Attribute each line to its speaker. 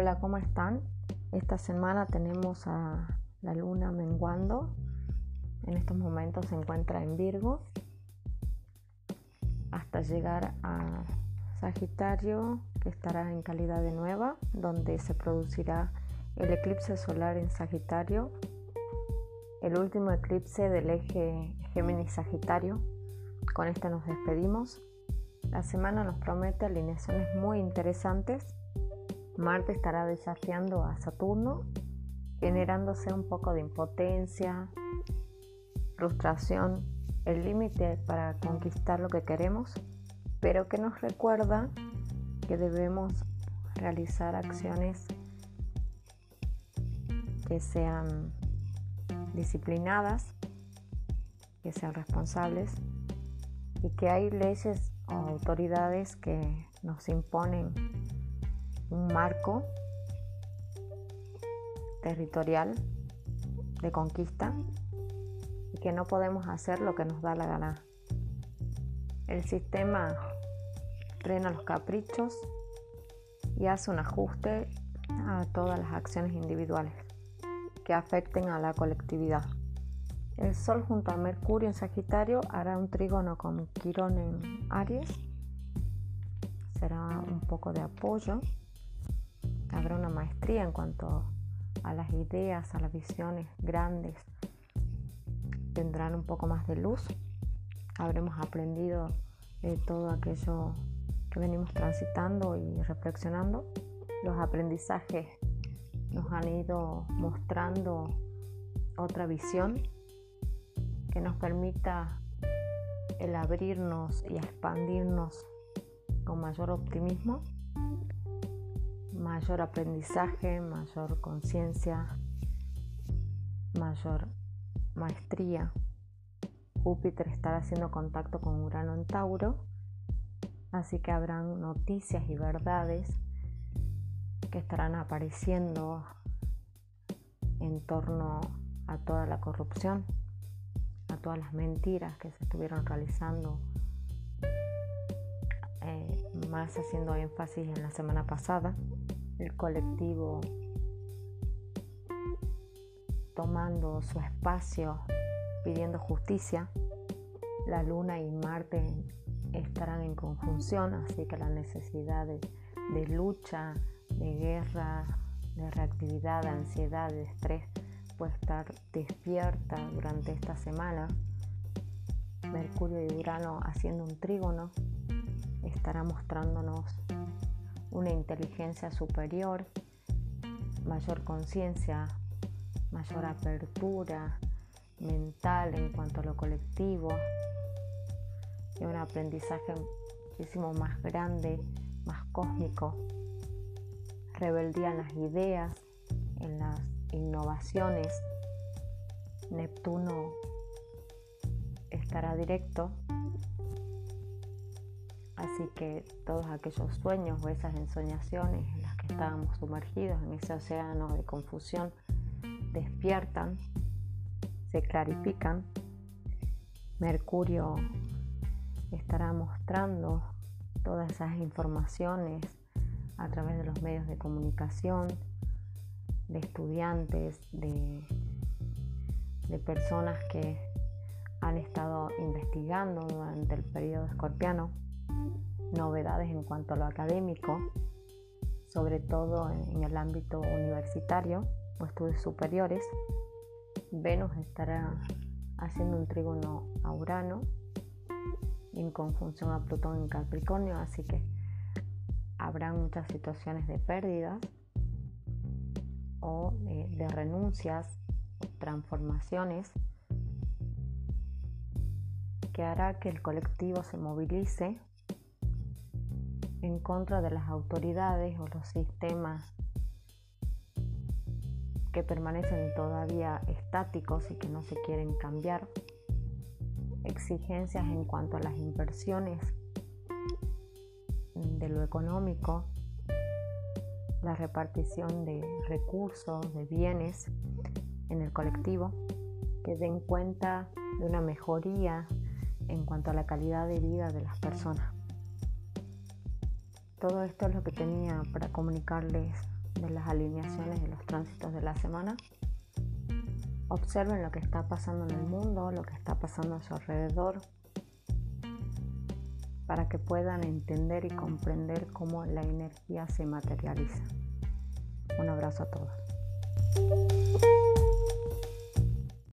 Speaker 1: Hola, ¿cómo están? Esta semana tenemos a la luna menguando. En estos momentos se encuentra en Virgo hasta llegar a Sagitario, que estará en calidad de nueva, donde se producirá el eclipse solar en Sagitario, el último eclipse del eje Géminis-Sagitario. Con este nos despedimos. La semana nos promete alineaciones muy interesantes Marte estará desafiando a Saturno, generándose un poco de impotencia, frustración, el límite para conquistar lo que queremos, pero que nos recuerda que debemos realizar acciones que sean disciplinadas, que sean responsables y que hay leyes o autoridades que nos imponen un marco territorial de conquista y que no podemos hacer lo que nos da la gana. El sistema frena los caprichos y hace un ajuste a todas las acciones individuales que afecten a la colectividad. El Sol junto a Mercurio en Sagitario hará un trígono con Quirón en Aries. Será un poco de apoyo habrá una maestría en cuanto a las ideas, a las visiones grandes. Tendrán un poco más de luz. Habremos aprendido de todo aquello que venimos transitando y reflexionando. Los aprendizajes nos han ido mostrando otra visión que nos permita el abrirnos y expandirnos con mayor optimismo mayor aprendizaje, mayor conciencia, mayor maestría. Júpiter estará haciendo contacto con Urano en Tauro, así que habrán noticias y verdades que estarán apareciendo en torno a toda la corrupción, a todas las mentiras que se estuvieron realizando, más haciendo énfasis en la semana pasada el colectivo tomando su espacio, pidiendo justicia. La luna y Marte estarán en conjunción, así que la necesidad de, lucha, de guerra, de reactividad, de ansiedad, de estrés puede estar despierta durante esta semana. Mercurio y Urano haciendo un trígono estará mostrándonos una inteligencia superior, mayor conciencia, mayor apertura mental en cuanto a lo colectivo y un aprendizaje muchísimo más grande, más cósmico, rebeldía en las ideas, en las innovaciones. Neptuno estará directo Así que todos aquellos sueños o esas ensoñaciones en las que estábamos sumergidos en ese océano de confusión despiertan, se clarifican. Mercurio estará mostrando todas esas informaciones a través de los medios de comunicación, de estudiantes, de, personas que han estado investigando durante el periodo escorpiano novedades en cuanto a lo académico, sobre todo en el ámbito universitario o estudios superiores. Venus estará haciendo un trígono a Urano en conjunción a Plutón en Capricornio, así que habrá muchas situaciones de pérdidas o de, de renuncias, transformaciones que hará que el colectivo se movilice en contra de las autoridades o los sistemas que permanecen todavía estáticos y que no se quieren cambiar, exigencias en cuanto a las inversiones de lo económico, la repartición de recursos, de bienes en el colectivo, que den cuenta de una mejoría en cuanto a la calidad de vida de las personas. Todo esto es lo que tenía para comunicarles de las alineaciones y los tránsitos de la semana. Observen lo que está pasando en el mundo, lo que está pasando a su alrededor, para que puedan entender y comprender cómo la energía se materializa. Un abrazo a todos.